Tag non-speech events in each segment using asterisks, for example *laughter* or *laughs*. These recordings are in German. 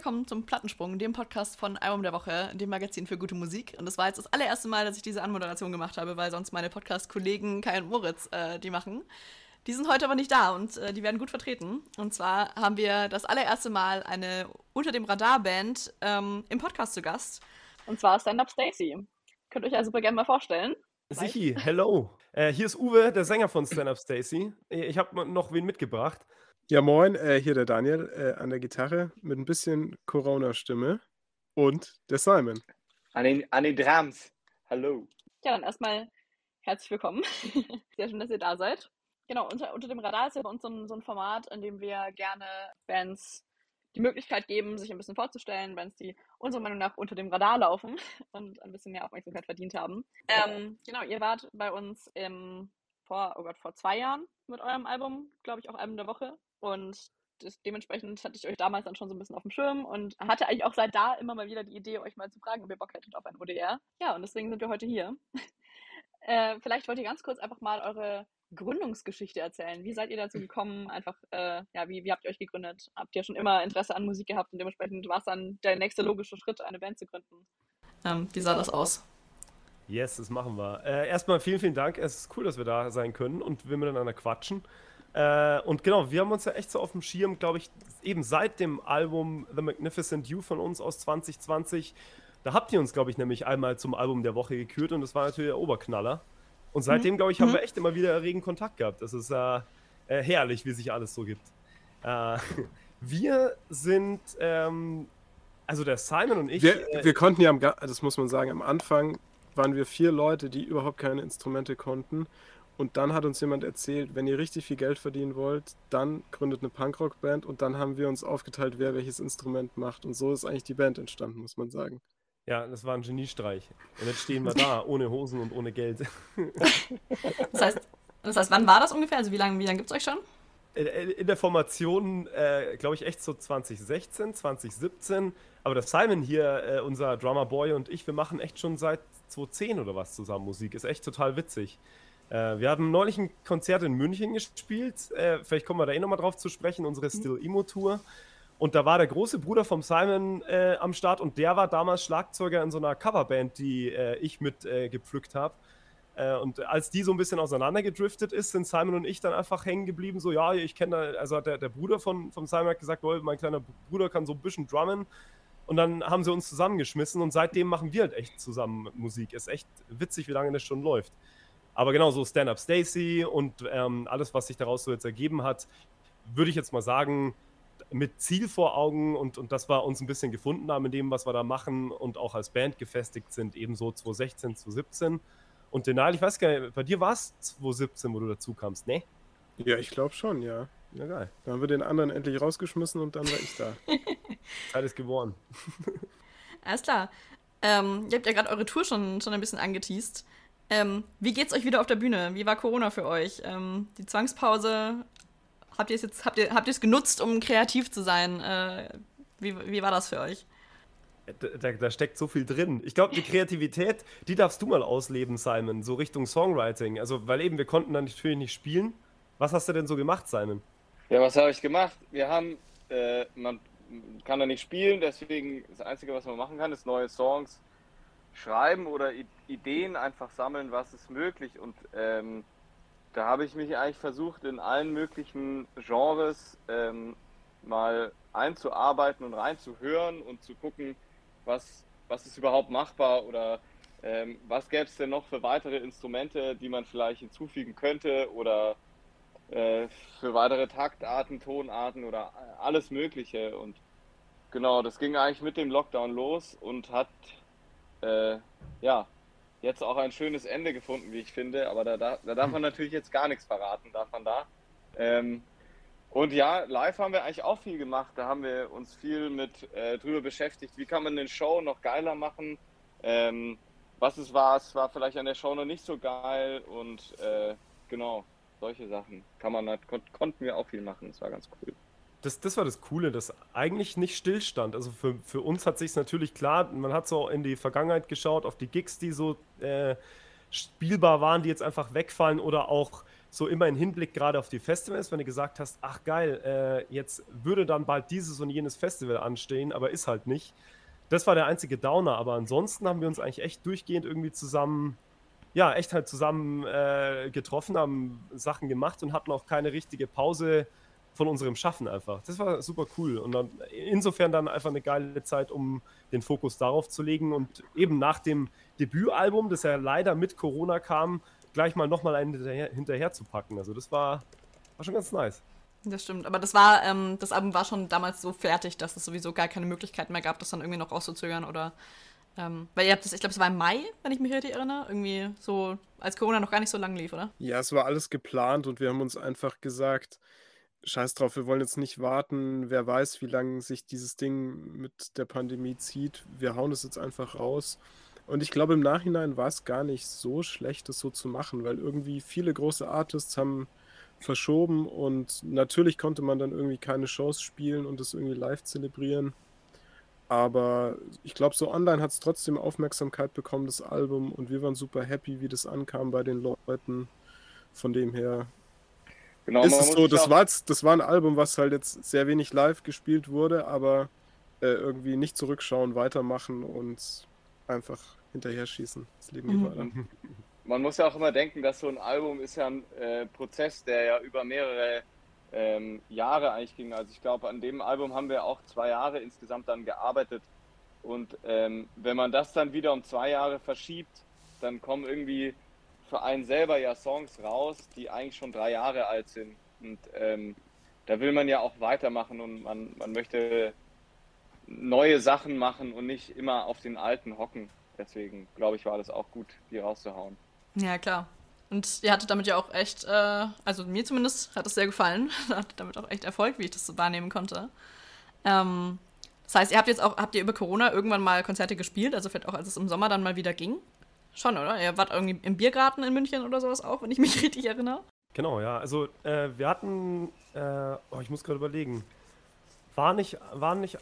Willkommen zum Plattensprung, dem Podcast von Album der Woche, dem Magazin für gute Musik. Und das war jetzt das allererste Mal, dass ich diese Anmoderation gemacht habe, weil sonst meine Podcast-Kollegen Kai und Moritz äh, die machen. Die sind heute aber nicht da und äh, die werden gut vertreten. Und zwar haben wir das allererste Mal eine Unter dem Radar-Band ähm, im Podcast zu Gast. Und zwar Stand Up Stacy. Könnt ihr euch ja super gerne mal vorstellen. Sichi, hello. Äh, hier ist Uwe, der Sänger von Stand Up Stacy. Ich habe noch wen mitgebracht. Ja, moin, äh, hier der Daniel äh, an der Gitarre mit ein bisschen Corona-Stimme und der Simon. An den, an den Drums. Hallo. Ja, dann erstmal herzlich willkommen. *laughs* Sehr schön, dass ihr da seid. Genau, unter, unter dem Radar ist ja bei uns so ein, so ein Format, in dem wir gerne Bands die Möglichkeit geben, sich ein bisschen vorzustellen, Bands, die unserer Meinung nach unter dem Radar laufen *laughs* und ein bisschen mehr Aufmerksamkeit verdient haben. Ähm, genau, ihr wart bei uns im, vor, oh Gott, vor zwei Jahren mit eurem Album, glaube ich, auch Album der Woche. Und das, dementsprechend hatte ich euch damals dann schon so ein bisschen auf dem Schirm und hatte eigentlich auch seit da immer mal wieder die Idee, euch mal zu fragen, ob ihr Bock hättet auf ein ODR. Ja, und deswegen sind wir heute hier. *laughs* äh, vielleicht wollt ihr ganz kurz einfach mal eure Gründungsgeschichte erzählen. Wie seid ihr dazu gekommen? Einfach, äh, ja, wie, wie habt ihr euch gegründet? Habt ihr schon immer Interesse an Musik gehabt und dementsprechend war es dann der nächste logische Schritt, eine Band zu gründen? Ähm, wie sah das aus? Yes, das machen wir. Äh, erstmal vielen, vielen Dank. Es ist cool, dass wir da sein können und wir miteinander quatschen. Äh, und genau, wir haben uns ja echt so auf dem Schirm, glaube ich, eben seit dem Album The Magnificent You von uns aus 2020. Da habt ihr uns, glaube ich, nämlich einmal zum Album der Woche gekürt und das war natürlich der Oberknaller. Und seitdem, glaube ich, haben mhm. wir echt immer wieder regen Kontakt gehabt. Das ist äh, äh, herrlich, wie sich alles so gibt. Äh, *laughs* wir sind, ähm, also der Simon und ich. Wir, äh, wir konnten ja, am, das muss man sagen, am Anfang waren wir vier Leute, die überhaupt keine Instrumente konnten. Und dann hat uns jemand erzählt, wenn ihr richtig viel Geld verdienen wollt, dann gründet eine Punkrock-Band und dann haben wir uns aufgeteilt, wer welches Instrument macht. Und so ist eigentlich die Band entstanden, muss man sagen. Ja, das war ein Geniestreich. Und jetzt stehen wir da, *laughs* ohne Hosen und ohne Geld. *laughs* das, heißt, das heißt, wann war das ungefähr? Also wie lange wie lang gibt es euch schon? In der Formation, äh, glaube ich, echt so 2016, 2017. Aber der Simon hier, äh, unser Drummer Boy und ich, wir machen echt schon seit 2010 oder was zusammen Musik. Ist echt total witzig. Äh, wir haben neulich ein Konzert in München gespielt. Äh, vielleicht kommen wir da eh nochmal drauf zu sprechen, unsere mhm. Still Emo Tour. Und da war der große Bruder vom Simon äh, am Start und der war damals Schlagzeuger in so einer Coverband, die äh, ich mit äh, gepflückt habe. Äh, und als die so ein bisschen auseinandergedriftet ist, sind Simon und ich dann einfach hängen geblieben. So, ja, ich kenne da, also der, der Bruder von, von Simon hat gesagt, oh, mein kleiner Bruder kann so ein bisschen drummen. Und dann haben sie uns zusammengeschmissen und seitdem machen wir halt echt zusammen Musik. Ist echt witzig, wie lange das schon läuft. Aber genau so Stand-Up Stacy und ähm, alles, was sich daraus so jetzt ergeben hat, würde ich jetzt mal sagen, mit Ziel vor Augen und, und das wir uns ein bisschen gefunden haben in dem, was wir da machen und auch als Band gefestigt sind, ebenso 2016, 2017. Und Denal, ich weiß gar nicht, bei dir war es 2017, wo du dazu kamst, ne? Ja, ich glaube schon, ja. Ja, geil. Dann haben wir den anderen endlich rausgeschmissen und dann war ich da. *laughs* Zeit ist geworden. *laughs* Alles klar. Ähm, ihr habt ja gerade eure Tour schon, schon ein bisschen angeteased. Ähm, wie geht's euch wieder auf der Bühne? Wie war Corona für euch? Ähm, die Zwangspause, habt ihr es jetzt, habt ihr, habt ihr es genutzt, um kreativ zu sein? Äh, wie, wie war das für euch? Da, da, steckt so viel drin. Ich glaube, die Kreativität, die darfst du mal ausleben, Simon, so Richtung Songwriting. Also, weil eben, wir konnten dann natürlich nicht spielen. Was hast du denn so gemacht, Simon? Ja, was habe ich gemacht? Wir haben, äh, man kann da nicht spielen, deswegen das Einzige, was man machen kann, ist neue Songs schreiben oder Ideen einfach sammeln, was ist möglich. Und ähm, da habe ich mich eigentlich versucht, in allen möglichen Genres ähm, mal einzuarbeiten und reinzuhören und zu gucken, was, was ist überhaupt machbar oder ähm, was gäbe es denn noch für weitere Instrumente, die man vielleicht hinzufügen könnte oder äh, für weitere Taktarten, Tonarten oder alles Mögliche. Und genau, das ging eigentlich mit dem Lockdown los und hat äh, ja, jetzt auch ein schönes Ende gefunden, wie ich finde. Aber da, da, da darf man natürlich jetzt gar nichts verraten, darf man da. Ähm, und ja, live haben wir eigentlich auch viel gemacht. Da haben wir uns viel mit äh, drüber beschäftigt, wie kann man den Show noch geiler machen. Ähm, was es war, es war vielleicht an der Show noch nicht so geil und äh, genau, solche Sachen kann man halt, kon konnten wir auch viel machen. Das war ganz cool das, das war das Coole, dass eigentlich nicht stillstand. Also für, für uns hat sich natürlich klar, man hat so in die Vergangenheit geschaut, auf die Gigs, die so äh, spielbar waren, die jetzt einfach wegfallen oder auch so immer in Hinblick gerade auf die Festivals, wenn du gesagt hast, ach geil, äh, jetzt würde dann bald dieses und jenes Festival anstehen, aber ist halt nicht. Das war der einzige Downer, aber ansonsten haben wir uns eigentlich echt durchgehend irgendwie zusammen, ja, echt halt zusammen äh, getroffen, haben Sachen gemacht und hatten auch keine richtige Pause von unserem Schaffen einfach. Das war super cool und dann insofern dann einfach eine geile Zeit, um den Fokus darauf zu legen und eben nach dem Debütalbum, das ja leider mit Corona kam, gleich mal nochmal einen hinterher, hinterher zu packen. Also das war, war schon ganz nice. Das stimmt, aber das war, ähm, das Album war schon damals so fertig, dass es sowieso gar keine Möglichkeit mehr gab, das dann irgendwie noch rauszuzögern oder ähm, weil ihr habt das, ich glaube, es war im Mai, wenn ich mich richtig erinnere, irgendwie so, als Corona noch gar nicht so lange lief, oder? Ja, es war alles geplant und wir haben uns einfach gesagt, scheiß drauf, wir wollen jetzt nicht warten, wer weiß, wie lange sich dieses Ding mit der Pandemie zieht. Wir hauen es jetzt einfach raus. Und ich glaube, im Nachhinein war es gar nicht so schlecht, das so zu machen, weil irgendwie viele große Artists haben verschoben und natürlich konnte man dann irgendwie keine Shows spielen und das irgendwie live zelebrieren. Aber ich glaube, so online hat es trotzdem Aufmerksamkeit bekommen, das Album, und wir waren super happy, wie das ankam bei den Leuten. Von dem her genau, ist es so, das war, jetzt, das war ein Album, was halt jetzt sehr wenig live gespielt wurde, aber äh, irgendwie nicht zurückschauen, weitermachen und einfach hinterher schießen. Das Leben geht mhm. weiter. Man muss ja auch immer denken, dass so ein Album ist ja ein äh, Prozess, der ja über mehrere ähm, Jahre eigentlich ging. Also ich glaube, an dem Album haben wir auch zwei Jahre insgesamt dann gearbeitet. Und ähm, wenn man das dann wieder um zwei Jahre verschiebt, dann kommen irgendwie für einen selber ja Songs raus, die eigentlich schon drei Jahre alt sind. Und ähm, da will man ja auch weitermachen und man, man möchte neue Sachen machen und nicht immer auf den alten hocken. Deswegen glaube ich, war das auch gut, die rauszuhauen. Ja, klar. Und ihr hattet damit ja auch echt, äh, also mir zumindest hat es sehr gefallen. *laughs* hattet damit auch echt Erfolg, wie ich das so wahrnehmen konnte. Ähm, das heißt, ihr habt jetzt auch, habt ihr über Corona irgendwann mal Konzerte gespielt, also vielleicht auch als es im Sommer dann mal wieder ging? Schon, oder? Ihr wart irgendwie im Biergarten in München oder sowas auch, wenn ich mich *laughs* richtig erinnere. Genau, ja. Also äh, wir hatten, äh, oh, ich muss gerade überlegen, war nicht, war nicht,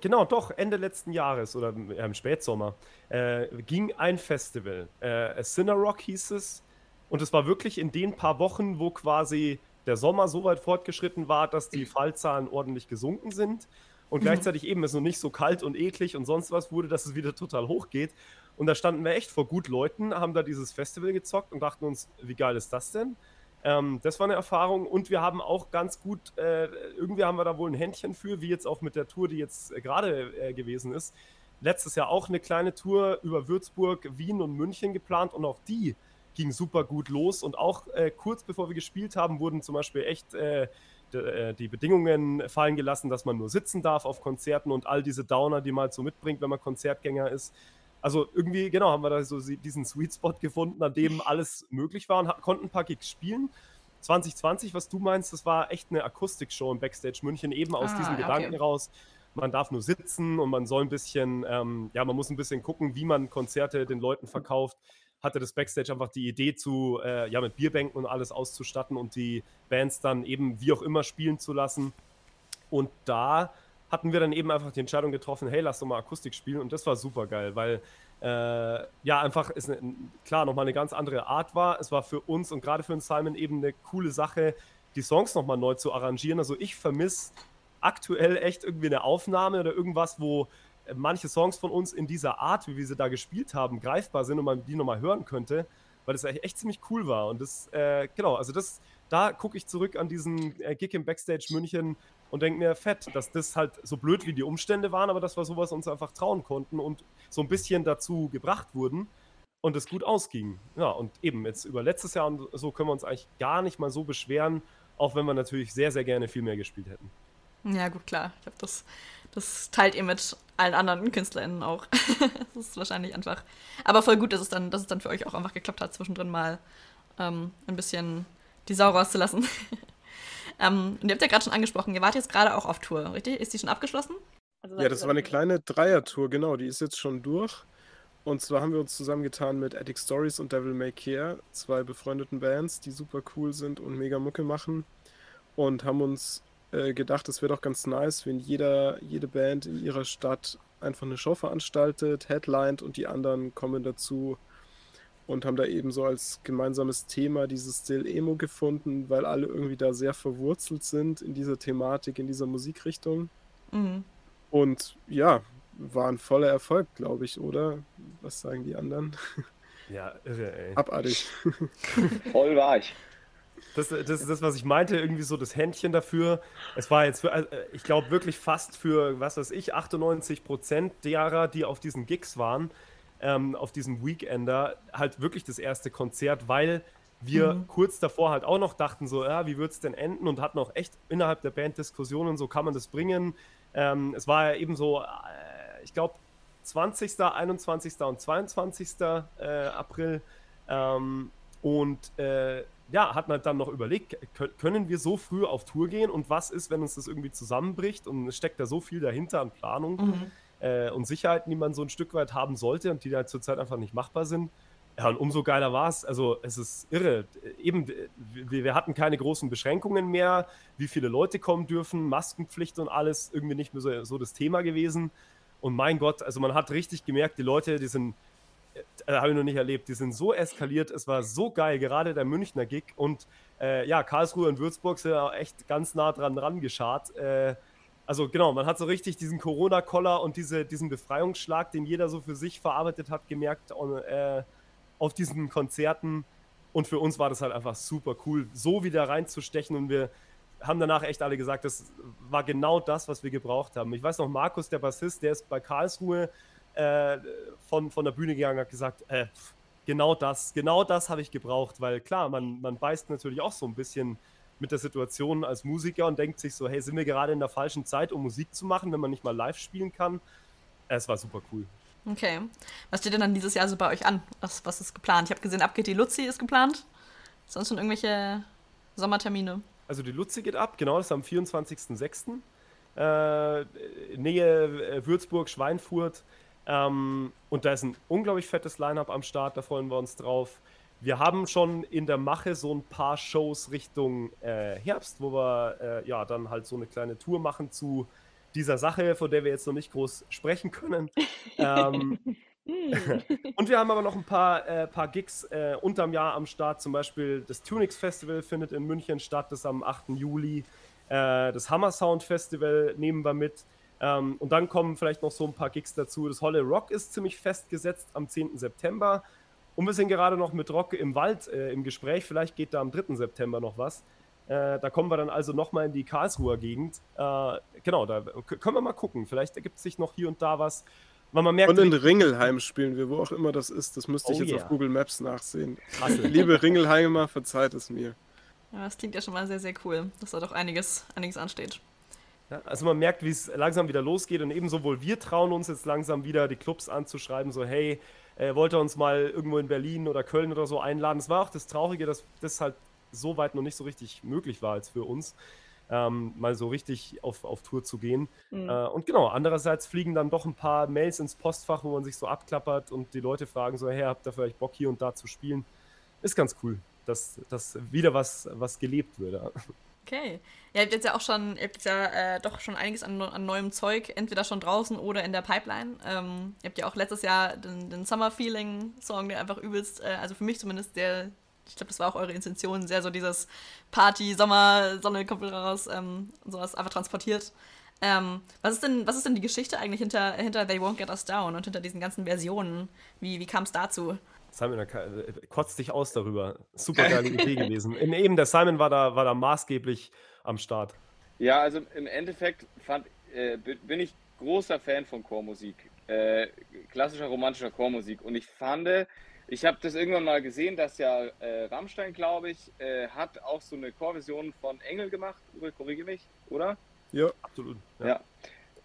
genau, doch, Ende letzten Jahres oder im Spätsommer äh, ging ein Festival. Äh, Sinner Rock hieß es. Und es war wirklich in den paar Wochen, wo quasi der Sommer so weit fortgeschritten war, dass die Fallzahlen ordentlich gesunken sind. Und mhm. gleichzeitig eben es noch nicht so kalt und eklig und sonst was wurde, dass es wieder total hoch geht. Und da standen wir echt vor gut Leuten, haben da dieses Festival gezockt und dachten uns, wie geil ist das denn? Ähm, das war eine Erfahrung und wir haben auch ganz gut, äh, irgendwie haben wir da wohl ein Händchen für, wie jetzt auch mit der Tour, die jetzt äh, gerade äh, gewesen ist. Letztes Jahr auch eine kleine Tour über Würzburg, Wien und München geplant und auch die ging super gut los. Und auch äh, kurz bevor wir gespielt haben, wurden zum Beispiel echt äh, äh, die Bedingungen fallen gelassen, dass man nur sitzen darf auf Konzerten und all diese Downer, die man halt so mitbringt, wenn man Konzertgänger ist. Also irgendwie, genau, haben wir da so diesen Sweet Spot gefunden, an dem alles möglich war und konnten ein paar Gigs spielen. 2020, was du meinst, das war echt eine Akustik-Show im Backstage München, eben aus ah, diesem okay. Gedanken raus. Man darf nur sitzen und man soll ein bisschen, ähm, ja, man muss ein bisschen gucken, wie man Konzerte den Leuten verkauft. Hatte das Backstage einfach die Idee zu, äh, ja, mit Bierbänken und alles auszustatten und die Bands dann eben wie auch immer spielen zu lassen. Und da hatten wir dann eben einfach die Entscheidung getroffen, hey, lass doch mal Akustik spielen und das war super geil, weil äh, ja, einfach ist eine, klar nochmal eine ganz andere Art war. Es war für uns und gerade für den Simon eben eine coole Sache, die Songs nochmal neu zu arrangieren. Also ich vermisse aktuell echt irgendwie eine Aufnahme oder irgendwas, wo manche Songs von uns in dieser Art, wie wir sie da gespielt haben, greifbar sind und man die nochmal hören könnte, weil das echt ziemlich cool war. Und das, äh, genau, also das, da gucke ich zurück an diesen äh, Gig im Backstage München und denke mir, fett, dass das halt so blöd wie die Umstände waren, aber dass wir sowas uns einfach trauen konnten und so ein bisschen dazu gebracht wurden und es gut ausging. Ja, und eben jetzt über letztes Jahr und so können wir uns eigentlich gar nicht mal so beschweren, auch wenn wir natürlich sehr, sehr gerne viel mehr gespielt hätten. Ja, gut, klar. Ich glaube, das, das teilt ihr mit allen anderen KünstlerInnen auch. *laughs* das ist wahrscheinlich einfach. Aber voll gut, dass es dann, dass es dann für euch auch einfach geklappt hat, zwischendrin mal ähm, ein bisschen die Sau rauszulassen. *laughs* ähm, und ihr habt ja gerade schon angesprochen, ihr wart jetzt gerade auch auf Tour, richtig? Ist die schon abgeschlossen? Also, ja, das war eine kleine Dreier-Tour, genau. Die ist jetzt schon durch. Und zwar haben wir uns zusammengetan mit Attic Stories und Devil May Care, zwei befreundeten Bands, die super cool sind und mega Mucke machen. Und haben uns äh, gedacht, es wäre doch ganz nice, wenn jeder, jede Band in ihrer Stadt einfach eine Show veranstaltet, headlined und die anderen kommen dazu und haben da eben so als gemeinsames Thema dieses Still Emo gefunden, weil alle irgendwie da sehr verwurzelt sind in dieser Thematik, in dieser Musikrichtung. Mhm. Und ja, war ein voller Erfolg, glaube ich, oder? Was sagen die anderen? Ja, irre, ey. Abartig. *laughs* Voll war ich. Das, das ist das, was ich meinte, irgendwie so das Händchen dafür. Es war jetzt, für, äh, ich glaube wirklich fast für, was weiß ich, 98 Prozent derer, die auf diesen Gigs waren, ähm, auf diesem Weekender, halt wirklich das erste Konzert, weil wir mhm. kurz davor halt auch noch dachten, so, ja, wie wird es denn enden und hatten auch echt innerhalb der Band Diskussionen, so kann man das bringen. Ähm, es war ja eben so, äh, ich glaube, 20., 21. und 22. Äh, April. Ähm, und äh, ja, hat man dann noch überlegt, können wir so früh auf Tour gehen und was ist, wenn uns das irgendwie zusammenbricht und es steckt da so viel dahinter an Planung mhm. äh, und Sicherheiten, die man so ein Stück weit haben sollte und die da zurzeit einfach nicht machbar sind. Ja, und umso geiler war es. Also, es ist irre. Eben, wir, wir, hatten keine großen Beschränkungen mehr, wie viele Leute kommen dürfen, Maskenpflicht und alles, irgendwie nicht mehr so, so das Thema gewesen. Und mein Gott, also man hat richtig gemerkt, die Leute, die sind äh, habe ich noch nicht erlebt. Die sind so eskaliert. Es war so geil, gerade der Münchner Gig. Und äh, ja, Karlsruhe und Würzburg sind ja echt ganz nah dran rangeschart. Äh, also genau, man hat so richtig diesen Corona-Koller und diese, diesen Befreiungsschlag, den jeder so für sich verarbeitet hat, gemerkt on, äh, auf diesen Konzerten. Und für uns war das halt einfach super cool, so wieder reinzustechen. Und wir haben danach echt alle gesagt, das war genau das, was wir gebraucht haben. Ich weiß noch, Markus, der Bassist, der ist bei Karlsruhe äh, von, von der Bühne gegangen hat gesagt, äh, genau das, genau das habe ich gebraucht, weil klar, man, man beißt natürlich auch so ein bisschen mit der Situation als Musiker und denkt sich so, hey, sind wir gerade in der falschen Zeit, um Musik zu machen, wenn man nicht mal live spielen kann? Es war super cool. Okay. Was steht denn dann dieses Jahr so bei euch an? Was, was ist geplant? Ich habe gesehen, ab geht die Luzi ist geplant. Sonst schon irgendwelche Sommertermine? Also die Luzi geht ab, genau, das ist am 24.06. Äh, Nähe äh, Würzburg, Schweinfurt. Ähm, und da ist ein unglaublich fettes Line-up am Start, da freuen wir uns drauf. Wir haben schon in der Mache so ein paar Shows Richtung äh, Herbst, wo wir äh, ja dann halt so eine kleine Tour machen zu dieser Sache, von der wir jetzt noch nicht groß sprechen können. *laughs* ähm, und wir haben aber noch ein paar, äh, paar Gigs äh, unterm Jahr am Start. Zum Beispiel das Tunix Festival findet in München statt, das ist am 8. Juli. Äh, das Hammer Sound Festival nehmen wir mit. Ähm, und dann kommen vielleicht noch so ein paar Gigs dazu. Das Holle Rock ist ziemlich festgesetzt am 10. September. Und wir sind gerade noch mit Rock im Wald äh, im Gespräch. Vielleicht geht da am 3. September noch was. Äh, da kommen wir dann also nochmal in die Karlsruher Gegend. Äh, genau, da können wir mal gucken. Vielleicht ergibt sich noch hier und da was. Weil man merkt, und in Ringelheim spielen wir, wo auch immer das ist. Das müsste ich oh jetzt yeah. auf Google Maps nachsehen. *laughs* Liebe Ringelheimer, verzeiht es mir. Ja, das klingt ja schon mal sehr, sehr cool, dass da doch einiges, einiges ansteht. Ja, also man merkt, wie es langsam wieder losgeht und ebenso wohl wir trauen uns jetzt langsam wieder die Clubs anzuschreiben, so hey, äh, wollt ihr uns mal irgendwo in Berlin oder Köln oder so einladen. Es war auch das Traurige, dass das halt so weit noch nicht so richtig möglich war als für uns, ähm, mal so richtig auf, auf Tour zu gehen. Mhm. Äh, und genau, andererseits fliegen dann doch ein paar Mails ins Postfach, wo man sich so abklappert und die Leute fragen so, hey, habt ihr vielleicht Bock hier und da zu spielen? Ist ganz cool, dass, dass wieder was, was gelebt wird. Okay. Ihr habt jetzt ja auch schon, ihr habt jetzt ja äh, doch schon einiges an, an, neuem Zeug, entweder schon draußen oder in der Pipeline. Ähm, ihr habt ja auch letztes Jahr den, den Summer Feeling Song, der einfach übelst, äh, also für mich zumindest, der, ich glaube, das war auch eure Intention, sehr so dieses Party, Sommer, Sonne kommt raus ähm, sowas einfach transportiert. Ähm, was, ist denn, was ist denn die Geschichte eigentlich hinter, hinter They Won't Get Us Down und hinter diesen ganzen Versionen? Wie, wie kam es dazu? Simon äh, kotzt dich aus darüber. Super *laughs* geile Idee gewesen. In, eben der Simon war da, war da maßgeblich am Start. Ja, also im Endeffekt fand, äh, bin ich großer Fan von Chormusik. Äh, klassischer romantischer Chormusik. Und ich fand, ich habe das irgendwann mal gesehen, dass ja äh, Rammstein, glaube ich, äh, hat auch so eine Chorversion von Engel gemacht. Korrigiere mich, oder? Ja, absolut. Ja. ja.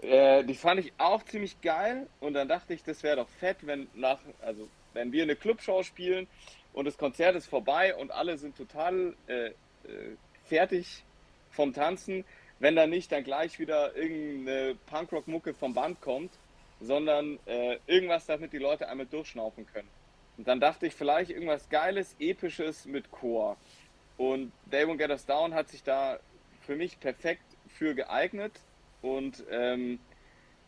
Äh, die fand ich auch ziemlich geil. Und dann dachte ich, das wäre doch fett, wenn nach, also wenn wir eine Clubshow spielen und das Konzert ist vorbei und alle sind total äh, äh, fertig vom Tanzen, wenn da nicht dann gleich wieder irgendeine Punkrock-Mucke vom Band kommt, sondern äh, irgendwas, damit die Leute einmal durchschnaufen können. Und dann dachte ich vielleicht irgendwas Geiles, Episches mit Chor. Und Dave and Get Us Down hat sich da für mich perfekt für geeignet. Und ähm,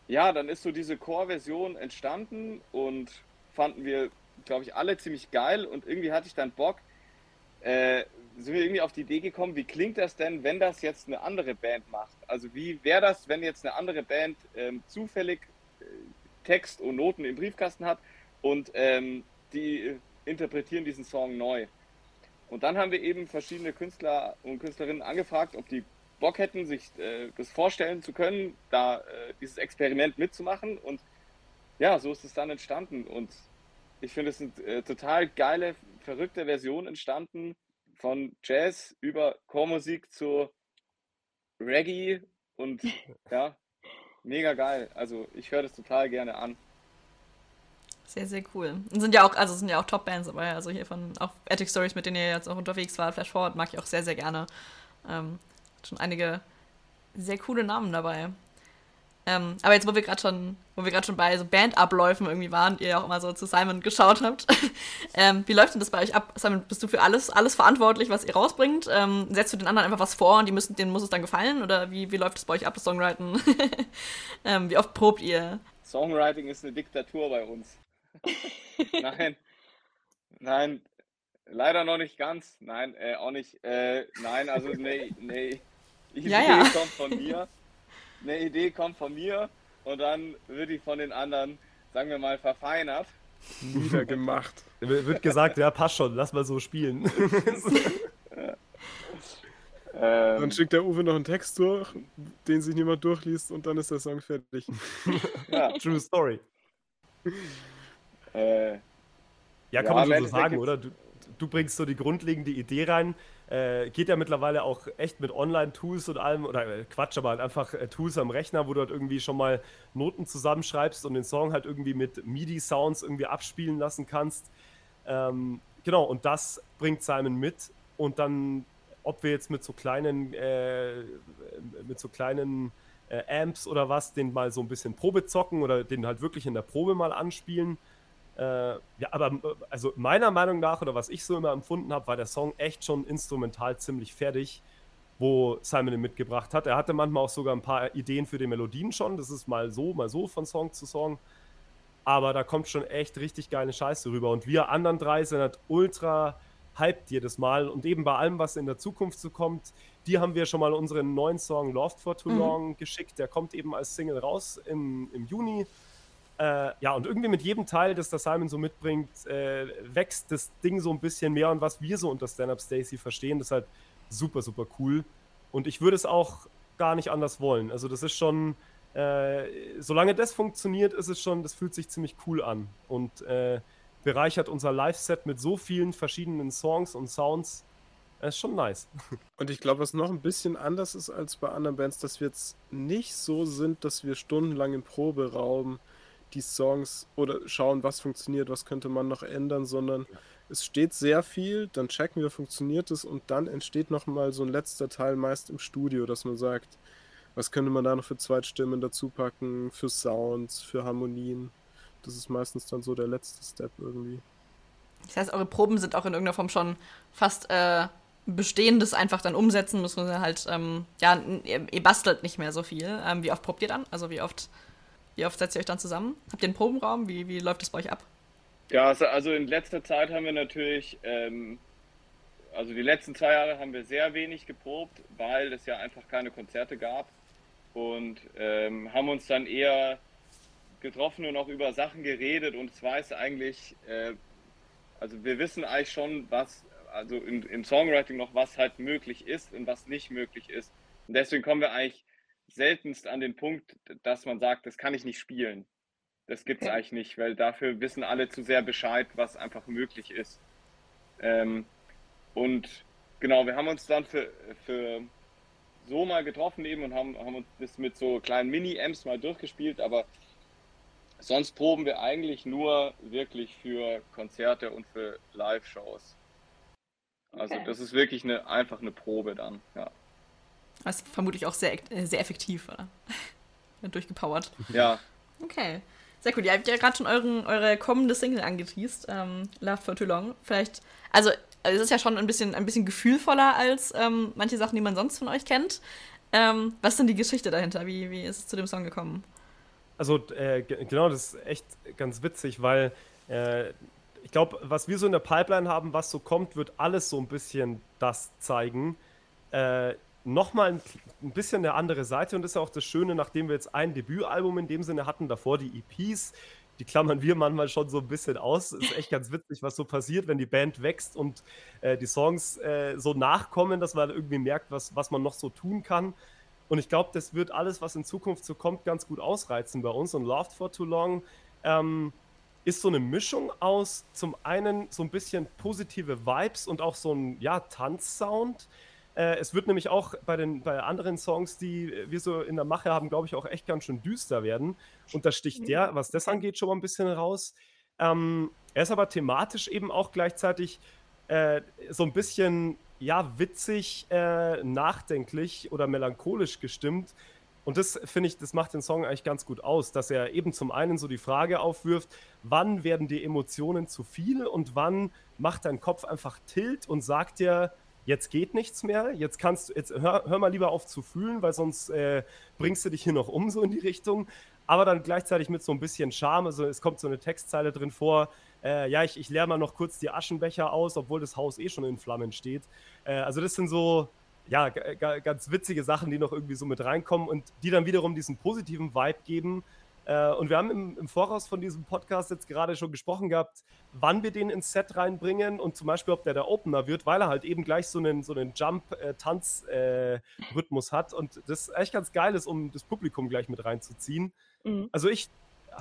ja, dann ist so diese Chor-Version entstanden und fanden wir glaube ich, alle ziemlich geil und irgendwie hatte ich dann Bock, äh, sind wir irgendwie auf die Idee gekommen, wie klingt das denn, wenn das jetzt eine andere Band macht? Also wie wäre das, wenn jetzt eine andere Band ähm, zufällig äh, Text und Noten im Briefkasten hat und ähm, die interpretieren diesen Song neu. Und dann haben wir eben verschiedene Künstler und Künstlerinnen angefragt, ob die Bock hätten, sich äh, das vorstellen zu können, da äh, dieses Experiment mitzumachen. Und ja, so ist es dann entstanden. Und ich finde, es sind äh, total geile, verrückte Versionen entstanden von Jazz über Chormusik zu Reggae und *laughs* ja, mega geil. Also ich höre das total gerne an. Sehr, sehr cool. Und sind ja auch, also sind ja auch Top-Bands dabei. Also hier von auch Attic Stories, mit denen ihr jetzt auch unterwegs wart, Flash Forward, mag ich auch sehr, sehr gerne. Ähm, schon einige sehr coole Namen dabei. Ähm, aber jetzt, wo wir gerade schon, wo wir gerade schon bei so Bandabläufen irgendwie waren, ihr ja auch immer so zu Simon geschaut habt, *laughs* ähm, wie läuft denn das bei euch ab? Simon, bist du für alles, alles verantwortlich, was ihr rausbringt? Ähm, setzt du den anderen einfach was vor und die müssen, denen muss es dann gefallen? Oder wie, wie läuft es bei euch ab, das Songwriting? *laughs* Ähm, wie oft probt ihr? Songwriting ist eine Diktatur bei uns. *laughs* nein, nein, leider noch nicht ganz. Nein, äh, auch nicht. Äh, nein, also nee, nee. Idee ja, ja. kommt von mir. Eine Idee kommt von mir und dann wird die von den anderen, sagen wir mal, verfeinert. Niedergemacht. Wird gesagt, ja, passt schon, lass mal so spielen. *laughs* Ähm, dann schickt der Uwe noch einen Text durch, den sich niemand durchliest und dann ist der Song fertig. *laughs* ja. True Story. Äh, ja, kann ja, man schon so sagen, oder? Du, du, bringst so die grundlegende Idee rein. Äh, geht ja mittlerweile auch echt mit Online-Tools und allem, oder äh, Quatsch, aber halt einfach äh, Tools am Rechner, wo du halt irgendwie schon mal Noten zusammenschreibst und den Song halt irgendwie mit MIDI-Sounds irgendwie abspielen lassen kannst. Ähm, genau, und das bringt Simon mit und dann, ob wir jetzt mit so kleinen, äh, mit so kleinen äh, Amps oder was, den mal so ein bisschen Probe zocken oder den halt wirklich in der Probe mal anspielen äh, ja, aber äh, also meiner Meinung nach, oder was ich so immer empfunden habe, war der Song echt schon instrumental ziemlich fertig, wo Simon ihn mitgebracht hat. Er hatte manchmal auch sogar ein paar Ideen für die Melodien schon. Das ist mal so, mal so von Song zu Song. Aber da kommt schon echt richtig geile Scheiße rüber. Und wir anderen drei sind halt ultra hyped jedes Mal. Und eben bei allem, was in der Zukunft so kommt, die haben wir schon mal unseren neuen Song Loved for Too mhm. Long geschickt. Der kommt eben als Single raus im, im Juni. Äh, ja, und irgendwie mit jedem Teil, das der Simon so mitbringt, äh, wächst das Ding so ein bisschen mehr und was wir so unter Stand-Up Stacy verstehen, das ist halt super, super cool. Und ich würde es auch gar nicht anders wollen. Also, das ist schon, äh, solange das funktioniert, ist es schon, das fühlt sich ziemlich cool an und äh, bereichert unser Live-Set mit so vielen verschiedenen Songs und Sounds. Das ist schon nice. *laughs* Und ich glaube, was noch ein bisschen anders ist als bei anderen Bands, dass wir jetzt nicht so sind, dass wir stundenlang im Proberaum die Songs oder schauen, was funktioniert, was könnte man noch ändern, sondern ja. es steht sehr viel, dann checken wir, funktioniert es und dann entsteht nochmal so ein letzter Teil meist im Studio, dass man sagt, was könnte man da noch für Zweitstimmen dazu packen, für Sounds, für Harmonien. Das ist meistens dann so der letzte Step irgendwie. Das heißt, eure Proben sind auch in irgendeiner Form schon fast äh, Bestehendes einfach dann umsetzen, müssen wir halt, ähm, ja, ihr, ihr, bastelt nicht mehr so viel. Ähm, wie oft probt ihr dann? Also wie oft wie oft setzt ihr euch dann zusammen? Habt ihr einen Probenraum? Wie, wie läuft das bei euch ab? Ja, also, also in letzter Zeit haben wir natürlich, ähm, also die letzten zwei Jahre haben wir sehr wenig geprobt, weil es ja einfach keine Konzerte gab und ähm, haben uns dann eher getroffen und auch über Sachen geredet und es weiß eigentlich, äh, also wir wissen eigentlich schon, was, also im, im Songwriting noch, was halt möglich ist und was nicht möglich ist. Und deswegen kommen wir eigentlich seltenst an den Punkt, dass man sagt, das kann ich nicht spielen. Das gibt es okay. eigentlich nicht, weil dafür wissen alle zu sehr Bescheid, was einfach möglich ist. Ähm, und genau, wir haben uns dann für, für so mal getroffen eben und haben, haben uns das mit so kleinen Mini-Amps mal durchgespielt, aber sonst proben wir eigentlich nur wirklich für Konzerte und für Live-Shows. Also okay. das ist wirklich eine, einfach eine Probe dann, ja. Das ist vermutlich auch sehr, äh, sehr effektiv, oder? *laughs* Durchgepowert. Ja. Okay. Sehr cool. Ihr habt ja gerade schon euren, eure kommende Single angeteased, ähm, Love for Too Long. Vielleicht, also, also es ist ja schon ein bisschen, ein bisschen gefühlvoller als ähm, manche Sachen, die man sonst von euch kennt. Ähm, was ist denn die Geschichte dahinter? Wie, wie ist es zu dem Song gekommen? Also, äh, genau, das ist echt ganz witzig, weil äh, ich glaube, was wir so in der Pipeline haben, was so kommt, wird alles so ein bisschen das zeigen. Äh, Nochmal ein, ein bisschen eine andere Seite und das ist auch das Schöne, nachdem wir jetzt ein Debütalbum in dem Sinne hatten, davor die EPs, die klammern wir manchmal schon so ein bisschen aus. Ist *laughs* echt ganz witzig, was so passiert, wenn die Band wächst und äh, die Songs äh, so nachkommen, dass man irgendwie merkt, was, was man noch so tun kann. Und ich glaube, das wird alles, was in Zukunft so kommt, ganz gut ausreizen bei uns. Und Loved for Too Long ähm, ist so eine Mischung aus zum einen so ein bisschen positive Vibes und auch so ein ja, Tanzsound. Äh, es wird nämlich auch bei den bei anderen Songs, die wir so in der Mache haben, glaube ich, auch echt ganz schön düster werden. Und da sticht der, was das angeht, schon mal ein bisschen raus. Ähm, er ist aber thematisch eben auch gleichzeitig äh, so ein bisschen ja, witzig, äh, nachdenklich oder melancholisch gestimmt. Und das finde ich, das macht den Song eigentlich ganz gut aus, dass er eben zum einen so die Frage aufwirft, wann werden die Emotionen zu viel und wann macht dein Kopf einfach Tilt und sagt dir, jetzt geht nichts mehr, jetzt kannst du, jetzt hör, hör mal lieber auf zu fühlen, weil sonst äh, bringst du dich hier noch um, so in die Richtung. Aber dann gleichzeitig mit so ein bisschen Charme, also es kommt so eine Textzeile drin vor, äh, ja, ich, ich leere mal noch kurz die Aschenbecher aus, obwohl das Haus eh schon in Flammen steht. Äh, also das sind so, ja, ganz witzige Sachen, die noch irgendwie so mit reinkommen und die dann wiederum diesen positiven Vibe geben. Äh, und wir haben im, im, Voraus von diesem Podcast jetzt gerade schon gesprochen gehabt, wann wir den ins Set reinbringen und zum Beispiel, ob der der Opener wird, weil er halt eben gleich so einen, so einen Jump-Tanz-Rhythmus äh, hat und das echt ganz geil ist, um das Publikum gleich mit reinzuziehen. Mhm. Also ich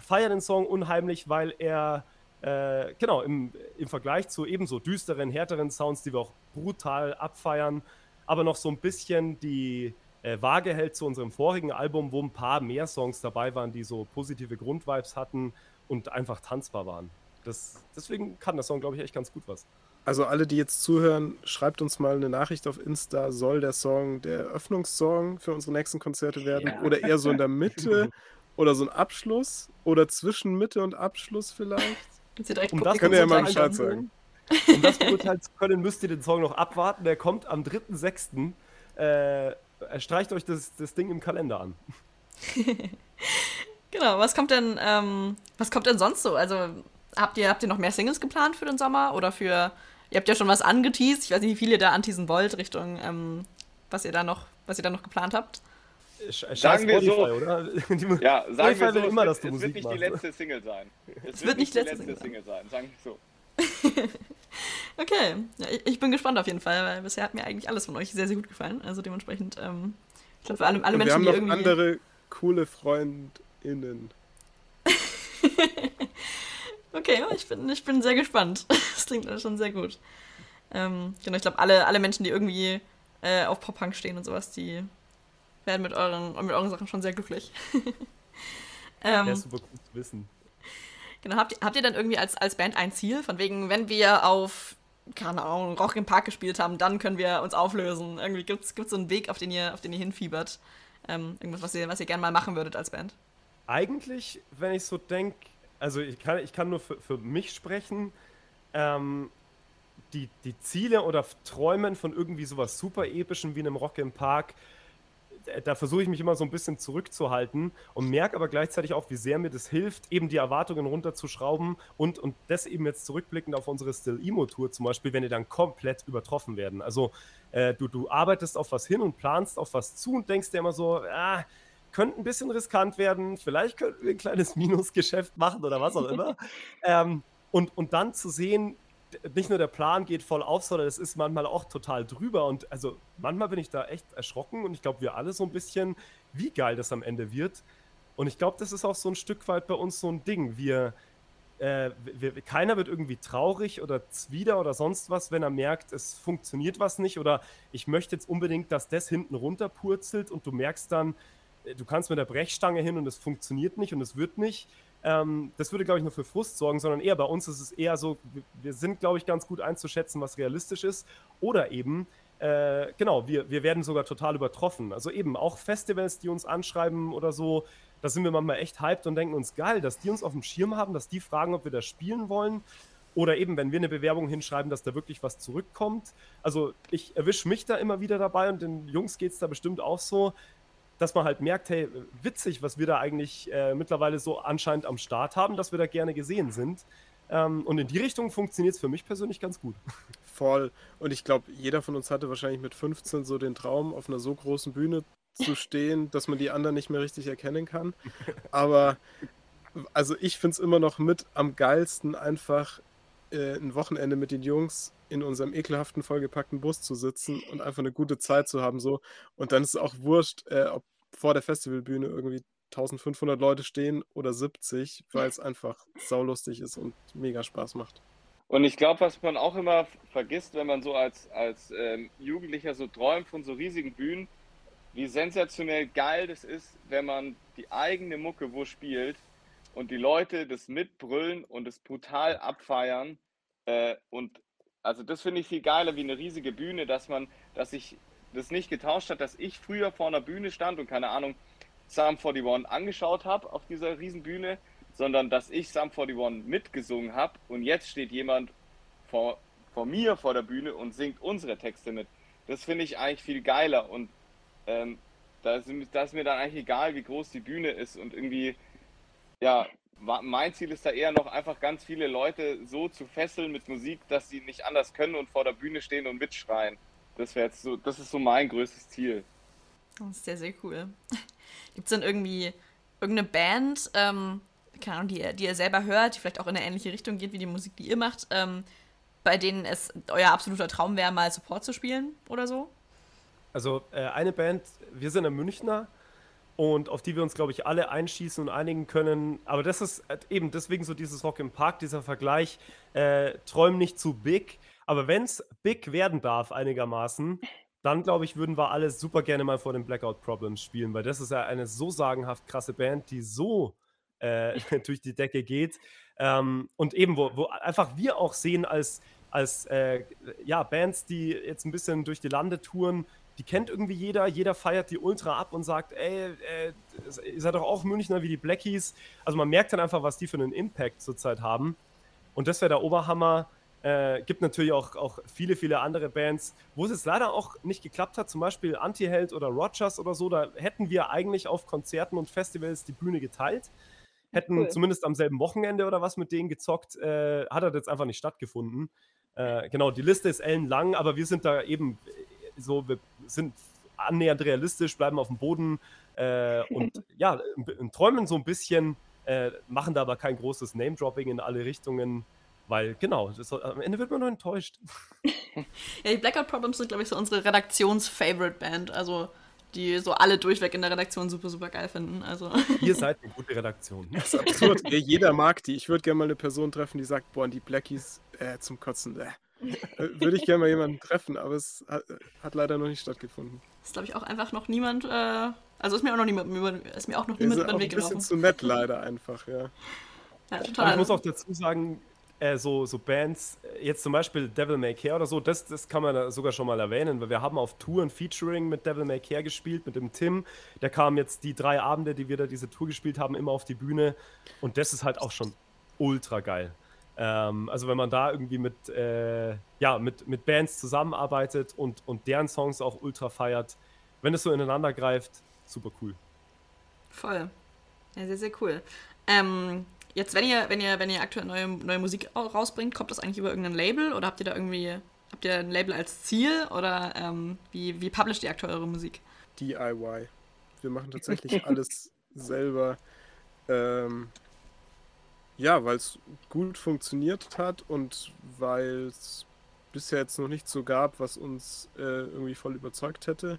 feiere den Song unheimlich, weil er äh, genau, im, im Vergleich zu ebenso düsteren, härteren Sounds, die wir auch brutal abfeiern, aber noch so ein bisschen die äh, Waage hält zu unserem vorigen Album, wo ein paar mehr Songs dabei waren, die so positive Grundvibes hatten und einfach tanzbar waren. Das, deswegen kann der Song, glaube ich, echt ganz gut was. Also alle, die jetzt zuhören, schreibt uns mal eine Nachricht auf Insta. Soll der Song der Eröffnungssong für unsere nächsten Konzerte werden? Ja. Oder eher so in der Mitte? *laughs* oder so ein Abschluss? Oder zwischen Mitte und Abschluss vielleicht? *laughs* um das könnt ihr ja mal Bescheid sagen. Um das beurteilen zu können, müsst ihr den Song noch abwarten. Der kommt am 3.6. Äh, streicht euch das, das Ding im Kalender an. *laughs* genau, was kommt denn, ähm, was kommt denn sonst so? Also habt ihr, habt ihr noch mehr Singles geplant für den Sommer? Oder für, ihr habt ja schon was angeteased, ich weiß nicht, wie viele da anteasen wollt, Richtung, ähm, was ihr da noch, was ihr da noch geplant habt? Scheiß *laughs* sagen wir so, oder? Die, ja, sagen wir so, immer, dass du es Musik wird nicht die letzte Single sein. Es, es wird, nicht die letzte, letzte Single sein, sagen wir so. *laughs* okay, ja, ich, ich, bin gespannt auf jeden Fall, weil bisher hat mir eigentlich alles von euch sehr, sehr gut gefallen. Also dementsprechend, ähm, ich glaube, für alle, alle Menschen, wir haben noch andere coole FreundInnen. *laughs* okay, ich bin, ich bin sehr gespannt. *laughs* Das klingt schon sehr gut. Ähm, genau, ich glaube, alle, alle Menschen, die irgendwie äh, auf Pop-Punk stehen und sowas, die werden mit euren, mit euren Sachen schon sehr glücklich. *laughs* ähm, ja, super gut zu wissen. Genau, habt ihr, habt ihr dann irgendwie als, als Band ein Ziel? Von wegen, wenn wir auf, keine Ahnung, Rock im Park gespielt haben, dann können wir uns auflösen. Irgendwie gibt es so einen Weg, auf den ihr, auf den ihr hinfiebert. Ähm, irgendwas, was ihr, was ihr gerne mal machen würdet als Band? Eigentlich, wenn ich so denke, also ich kann, ich kann nur für, für mich sprechen, ähm, die, die Ziele oder Träumen von irgendwie sowas super epischem wie einem Rock im Park da versuche ich mich immer so ein bisschen zurückzuhalten und merke aber gleichzeitig auch, wie sehr mir das hilft, eben die Erwartungen runterzuschrauben und, und das eben jetzt zurückblickend auf unsere Still Emo Tour zum Beispiel, wenn die dann komplett übertroffen werden. Also äh, du, du arbeitest auf was hin und planst auf was zu und denkst dir immer so, ah, könnte ein bisschen riskant werden, vielleicht könnten wir ein kleines *laughs* Minusgeschäft machen oder was auch immer. *laughs* ähm, und, und dann zu sehen, nicht nur der Plan geht voll auf, sondern es ist manchmal auch total drüber. Und also manchmal bin ich da echt erschrocken und ich glaube, wir alle so ein bisschen, wie geil das am Ende wird. Und ich glaube, das ist auch so ein Stück weit bei uns so ein Ding. Wir, äh, wir, keiner wird irgendwie traurig oder zwider oder sonst was, wenn er merkt, es funktioniert was nicht oder ich möchte jetzt unbedingt, dass das hinten runterpurzelt und du merkst dann, äh, du kannst mit der Brechstange hin und es funktioniert nicht und es wird nicht ähm, das würde, glaube ich, nur für Frust sorgen, sondern eher bei uns ist es eher so, wir sind, glaube ich, ganz gut einzuschätzen, was realistisch ist. Oder eben, äh, genau, wir, wir werden sogar total übertroffen. Also eben auch Festivals, die uns anschreiben oder so, da sind wir manchmal echt hyped und denken uns, geil, dass die uns auf dem Schirm haben, dass die fragen, ob wir das spielen wollen. Oder eben, wenn wir eine Bewerbung hinschreiben, dass da wirklich was zurückkommt. Also ich erwische mich da immer wieder dabei und den Jungs geht es da bestimmt auch so dass man halt merkt, hey, witzig, was wir da eigentlich äh, mittlerweile so anscheinend am Start haben, dass wir da gerne gesehen sind. Ähm, und in die Richtung funktioniert es für mich persönlich ganz gut. Voll. Und ich glaube, jeder von uns hatte wahrscheinlich mit 15 so den Traum, auf einer so großen Bühne zu *laughs* stehen, dass man die anderen nicht mehr richtig erkennen kann. Aber also ich finde es immer noch mit am geilsten, einfach äh, ein Wochenende mit den Jungs in unserem ekelhaften, vollgepackten Bus zu sitzen und einfach eine gute Zeit zu haben. So. Und dann ist es auch wurscht, äh, ob vor der Festivalbühne irgendwie 1500 Leute stehen oder 70, weil es einfach saulustig ist und mega Spaß macht. Und ich glaube, was man auch immer vergisst, wenn man so als, als ähm, Jugendlicher so träumt von so riesigen Bühnen, wie sensationell geil das ist, wenn man die eigene Mucke wo spielt und die Leute das mitbrüllen und es brutal abfeiern. Äh, und also das finde ich viel geiler wie eine riesige Bühne, dass man, dass ich das nicht getauscht hat, dass ich früher vor einer Bühne stand und keine Ahnung, Psalm 41 angeschaut habe auf dieser riesen Bühne, sondern dass ich Psalm 41 mitgesungen habe und jetzt steht jemand vor, vor mir vor der Bühne und singt unsere Texte mit. Das finde ich eigentlich viel geiler und ähm, da, ist, da ist mir dann eigentlich egal, wie groß die Bühne ist und irgendwie, ja, mein Ziel ist da eher noch einfach ganz viele Leute so zu fesseln mit Musik, dass sie nicht anders können und vor der Bühne stehen und mitschreien. Das wäre jetzt so, das ist so mein größtes Ziel. Das ist sehr, sehr cool. *laughs* Gibt es denn irgendwie irgendeine Band, ähm, keine Ahnung, die, die ihr selber hört, die vielleicht auch in eine ähnliche Richtung geht wie die Musik, die ihr macht, ähm, bei denen es euer absoluter Traum wäre, mal Support zu spielen oder so? Also äh, eine Band, wir sind in Münchner und auf die wir uns, glaube ich, alle einschießen und einigen können. Aber das ist äh, eben deswegen so dieses Rock im Park, dieser Vergleich, äh, träum nicht zu big. Aber wenn es big werden darf einigermaßen, dann glaube ich, würden wir alle super gerne mal vor den Blackout Problems spielen, weil das ist ja eine so sagenhaft krasse Band, die so äh, *laughs* durch die Decke geht. Ähm, und eben, wo, wo einfach wir auch sehen als, als äh, ja, Bands, die jetzt ein bisschen durch die Lande touren, die kennt irgendwie jeder, jeder feiert die Ultra ab und sagt, ey, äh, ihr seid doch auch Münchner wie die Blackies. Also man merkt dann einfach, was die für einen Impact zurzeit haben. Und das wäre der Oberhammer. Äh, gibt natürlich auch, auch viele, viele andere Bands, wo es jetzt leider auch nicht geklappt hat, zum Beispiel Antiheld oder Rogers oder so. Da hätten wir eigentlich auf Konzerten und Festivals die Bühne geteilt. Hätten cool. zumindest am selben Wochenende oder was mit denen gezockt. Äh, hat das jetzt einfach nicht stattgefunden. Äh, genau, die Liste ist ellenlang, aber wir sind da eben so, wir sind annähernd realistisch, bleiben auf dem Boden äh, und *laughs* ja, träumen so ein bisschen, äh, machen da aber kein großes Name-Dropping in alle Richtungen, weil genau, das, am Ende wird man nur enttäuscht. *laughs* ja, die Blackout Problems sind, glaube ich, so unsere Redaktions-Favorite-Band, also die so alle durchweg in der Redaktion super, super geil finden. Also. *laughs* Ihr seid eine gute Redaktion. Das ist absurd. Jeder mag die. Ich würde gerne mal eine Person treffen, die sagt, boah, die Blackies äh, zum Kotzen. Äh. Äh, würde ich gerne mal jemanden treffen, aber es hat, hat, leider noch nicht stattgefunden. Ist, glaube ich, auch einfach noch niemand, äh, also ist mir auch noch niemand, ist mir auch noch niemand über den Weg gelaufen. Ein bisschen zu nett leider einfach, ja. Ja, total. ich muss auch dazu sagen, äh, so, so Bands, jetzt zum Beispiel Devil May Care oder so, das, das kann man sogar schon mal erwähnen, weil wir haben auf Tour ein Featuring mit Devil May Care gespielt, mit dem Tim. Der kam jetzt die drei Abende, die wir da diese Tour gespielt haben, immer auf die Bühne. Und das ist halt auch schon ultra geil. Ähm, also wenn man da irgendwie mit, äh, ja, mit, mit Bands zusammenarbeitet und, und deren Songs auch ultra feiert, wenn es so ineinander greift, super cool. Voll. Ja, sehr, sehr cool. Ähm, jetzt, wenn ihr, wenn ihr, wenn ihr aktuell neue, neue Musik rausbringt, kommt das eigentlich über irgendein Label oder habt ihr da irgendwie, habt ihr ein Label als Ziel oder ähm, wie, wie publisht ihr aktuell eure Musik? DIY. Wir machen tatsächlich *laughs* alles selber. Ähm, ja, weil es gut funktioniert hat und weil es bisher jetzt noch nichts so gab, was uns äh, irgendwie voll überzeugt hätte.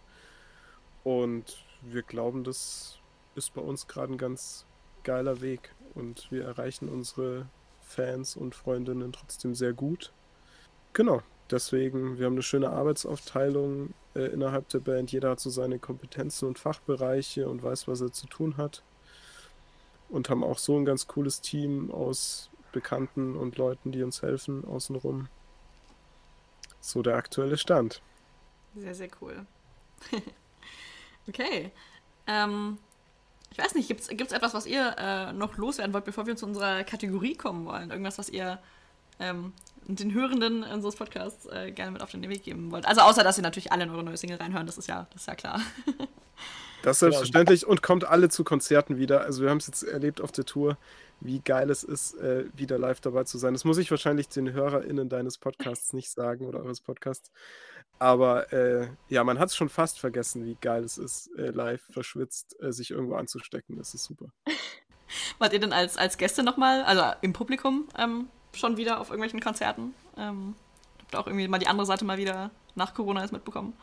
Und wir glauben, das ist bei uns gerade ein ganz geiler Weg und wir erreichen unsere Fans und Freundinnen trotzdem sehr gut. Genau, deswegen, wir haben eine schöne Arbeitsaufteilung äh, innerhalb der Band. Jeder hat so seine Kompetenzen und Fachbereiche und weiß, was er zu tun hat und haben auch so ein ganz cooles Team aus Bekannten und Leuten, die uns helfen außenrum. So der aktuelle Stand. Sehr, sehr cool. *laughs* okay. Ähm, ich weiß nicht, gibt es etwas, was ihr äh, noch loswerden wollt, bevor wir zu unserer Kategorie kommen wollen? Irgendwas, was ihr ähm, den Hörenden unseres Podcasts äh, gerne mit auf den Weg geben wollt? Also außer, dass ihr natürlich alle in eure neue Single reinhören, das ist ja, das ist ja klar. *laughs* Das ist selbstverständlich und kommt alle zu Konzerten wieder. Also wir haben es jetzt erlebt auf der Tour, wie geil es ist, äh, wieder live dabei zu sein. Das muss ich wahrscheinlich den HörerInnen deines Podcasts nicht sagen oder eures Podcasts. Aber äh, ja, man hat es schon fast vergessen, wie geil es ist, äh, live verschwitzt, äh, sich irgendwo anzustecken. Das ist super. *laughs* Wart ihr denn als, als Gäste nochmal, also im Publikum, ähm, schon wieder auf irgendwelchen Konzerten? Ähm, habt ihr auch irgendwie mal die andere Seite mal wieder nach Corona jetzt mitbekommen?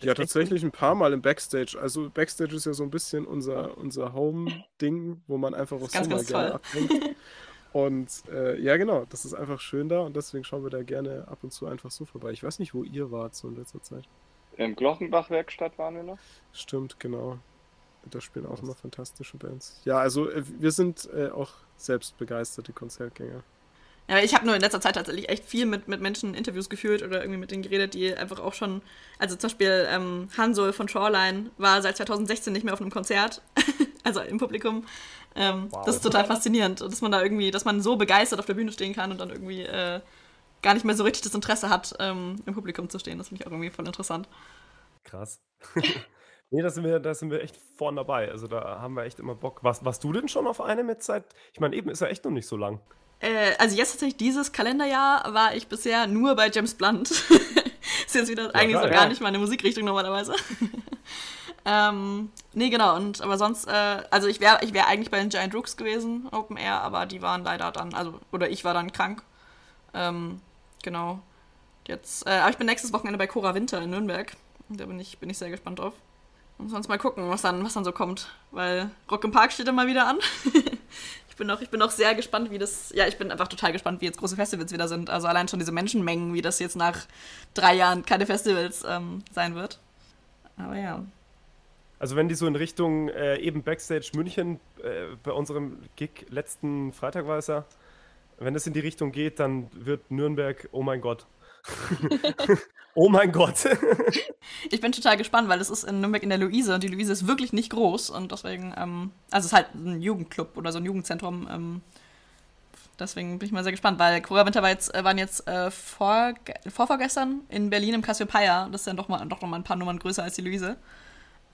Ja, tatsächlich ein paar Mal im Backstage. Also Backstage ist ja so ein bisschen unser, unser Home-Ding, wo man einfach auch ganz, so mal gerne abhängt. *laughs* Und äh, ja, genau, das ist einfach schön da und deswegen schauen wir da gerne ab und zu einfach so vorbei. Ich weiß nicht, wo ihr wart so in letzter Zeit. Im Glockenbach-Werkstatt waren wir noch. Stimmt, genau. Da spielen auch immer fantastische Bands. Ja, also äh, wir sind äh, auch selbst begeisterte Konzertgänger. Ja, ich habe nur in letzter Zeit tatsächlich echt viel mit, mit Menschen Interviews geführt oder irgendwie mit denen geredet, die einfach auch schon, also zum Beispiel ähm, Hansol von Shoreline war seit 2016 nicht mehr auf einem Konzert, *laughs* also im Publikum. Ähm, Wow. Das ist total faszinierend, dass man da irgendwie, dass man so begeistert auf der Bühne stehen kann und dann irgendwie äh, gar nicht mehr so richtig das Interesse hat, ähm, im Publikum zu stehen. Das finde ich auch irgendwie voll interessant. Krass. *laughs* nee, da sind, wir, da sind wir echt vorn dabei. Also da haben wir echt immer Bock. Was, warst du denn schon auf eine mit seit? Ich meine, eben ist ja echt noch nicht so lang. Äh, also jetzt tatsächlich dieses Kalenderjahr war ich bisher nur bei James Blunt. *laughs* ist jetzt wieder eigentlich so geil. gar nicht meine Musikrichtung normalerweise. *laughs* ähm, nee, genau. Und aber sonst, äh, also ich wäre ich wär eigentlich bei den Giant Rooks gewesen, Open Air, aber die waren leider dann, also, oder ich war dann krank. Ähm, genau. Jetzt, äh, aber ich bin nächstes Wochenende bei Cora Winter in Nürnberg. Da bin ich, bin ich sehr gespannt drauf. Und sonst mal gucken, was dann, was dann so kommt. Weil Rock im Park steht immer wieder an. *laughs* ich, bin auch, ich bin auch sehr gespannt, wie das. Ja, ich bin einfach total gespannt, wie jetzt große Festivals wieder sind. Also allein schon diese Menschenmengen, wie das jetzt nach drei Jahren keine Festivals ähm, sein wird. Aber ja. Also wenn die so in Richtung äh, eben Backstage München äh, bei unserem Gig letzten Freitag war es ja, wenn es in die Richtung geht, dann wird Nürnberg, oh mein Gott. *laughs* oh mein Gott. *laughs* Ich bin total gespannt, weil es ist in Nürnberg in der Luise und die Luise ist wirklich nicht groß und deswegen, ähm, also es ist halt ein Jugendclub oder so ein Jugendzentrum. Ähm, deswegen bin ich mal sehr gespannt, weil Cora Winter war jetzt, äh, waren jetzt äh, vor, vorvorgestern in Berlin im Cassiopeia. Das ist dann doch mal, doch noch mal ein paar Nummern größer als die Luise.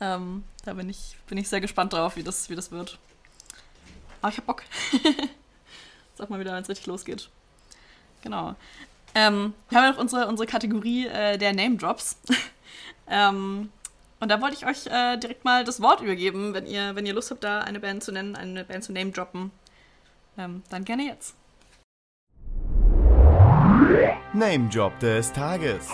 Ähm, da bin ich, bin ich sehr gespannt drauf, wie das, wie das wird. Aber ich hab Bock. *laughs* Sag mal wieder, wenn es richtig losgeht. Genau. Ähm, wir haben ja noch unsere, unsere Kategorie äh, der Name Drops. *laughs* ähm, und da wollte ich euch äh, direkt mal das Wort übergeben, wenn ihr, wenn ihr Lust habt, da eine Band zu nennen, eine Band zu Name droppen. Ähm, dann gerne jetzt. Name Job des Tages.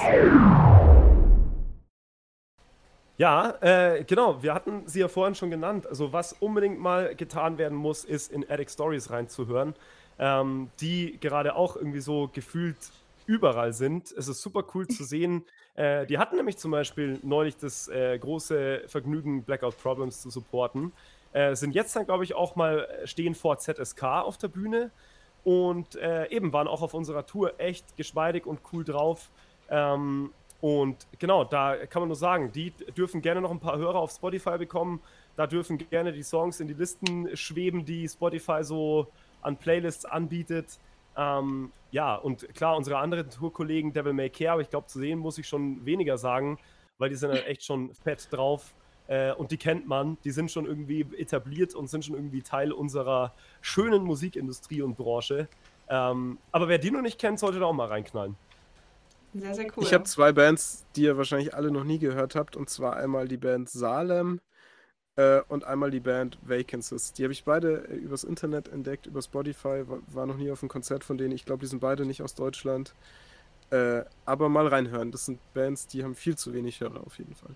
Ja, äh, genau, wir hatten sie ja vorhin schon genannt. Also was unbedingt mal getan werden muss, ist in Attic Stories reinzuhören, ähm, die gerade auch irgendwie so gefühlt überall sind. Es ist super cool zu sehen. Äh, die hatten nämlich zum Beispiel neulich das äh, große Vergnügen, Blackout Problems zu supporten. Äh, sind jetzt dann, glaube ich, auch mal stehen vor ZSK auf der Bühne und äh, eben waren auch auf unserer Tour echt geschmeidig und cool drauf. Ähm, und genau, da kann man nur sagen, die dürfen gerne noch ein paar Hörer auf Spotify bekommen. Da dürfen gerne die Songs in die Listen schweben, die Spotify so an Playlists anbietet. Ähm, ja, und klar, unsere anderen Tourkollegen Devil May Care, aber ich glaube, zu sehen muss ich schon weniger sagen, weil die sind halt echt schon fett drauf. Äh, und die kennt man, die sind schon irgendwie etabliert und sind schon irgendwie Teil unserer schönen Musikindustrie und Branche. Ähm, aber wer die noch nicht kennt, sollte da auch mal reinknallen. Sehr, sehr cool. Ich habe zwei Bands, die ihr wahrscheinlich alle noch nie gehört habt, und zwar einmal die Band Salem äh, und einmal die Band Vacancies. Die habe ich beide äh, übers Internet entdeckt, über Spotify, war, war noch nie auf einem Konzert von denen. Ich glaube, die sind beide nicht aus Deutschland. Äh, aber mal reinhören. Das sind Bands, die haben viel zu wenig Hörer auf jeden Fall.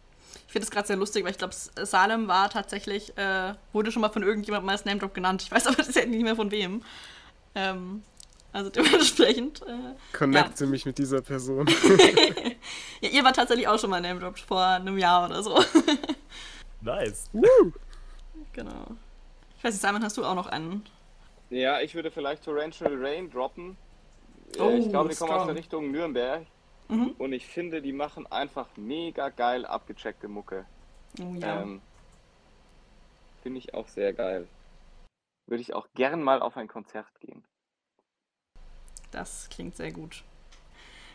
Ich finde es gerade sehr lustig, weil ich glaube, Salem war tatsächlich, äh, wurde schon mal von irgendjemandem als Name Drop genannt. Ich weiß aber *laughs* tatsächlich nicht mehr von wem. Ähm, also *laughs* dementsprechend. Äh, Connecte mich mit dieser Person. *laughs* ja, ihr war tatsächlich auch schon mal Name Drop vor einem Jahr oder so. Nice. *laughs* genau. Ich weiß nicht, Simon, hast du auch noch einen? Ja, ich würde vielleicht Torrential Rain droppen. Äh, Oh, ich glaube, die kommen aus der Richtung Nürnberg. Mhm. Und ich finde, die machen einfach mega geil abgecheckte Mucke. Oh ja. Ähm, finde ich auch sehr geil. Würde ich auch gern mal auf ein Konzert gehen. Das klingt sehr gut.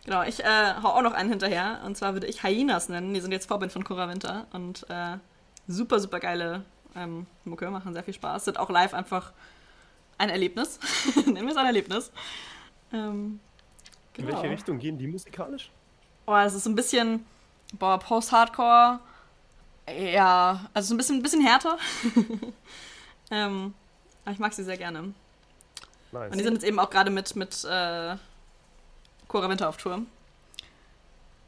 Genau, ich äh, hau auch noch einen hinterher. Und zwar würde ich Hyenas nennen. Die sind jetzt Vorband von Cora Winter. Und äh, super, super geile ähm, Mucke, machen sehr viel Spaß. Sind auch live einfach ein Erlebnis. *laughs* Nennen wir es ein Erlebnis. Ähm, In genau. welche Richtung gehen die musikalisch? Oh, es ist so ein bisschen, boah, Post-Hardcore. Ja, also so ein bisschen, ein bisschen härter. *laughs* ähm, aber ich mag sie sehr gerne. Nice. Und die sind jetzt eben auch gerade mit, mit äh, Cora Winter auf Tour.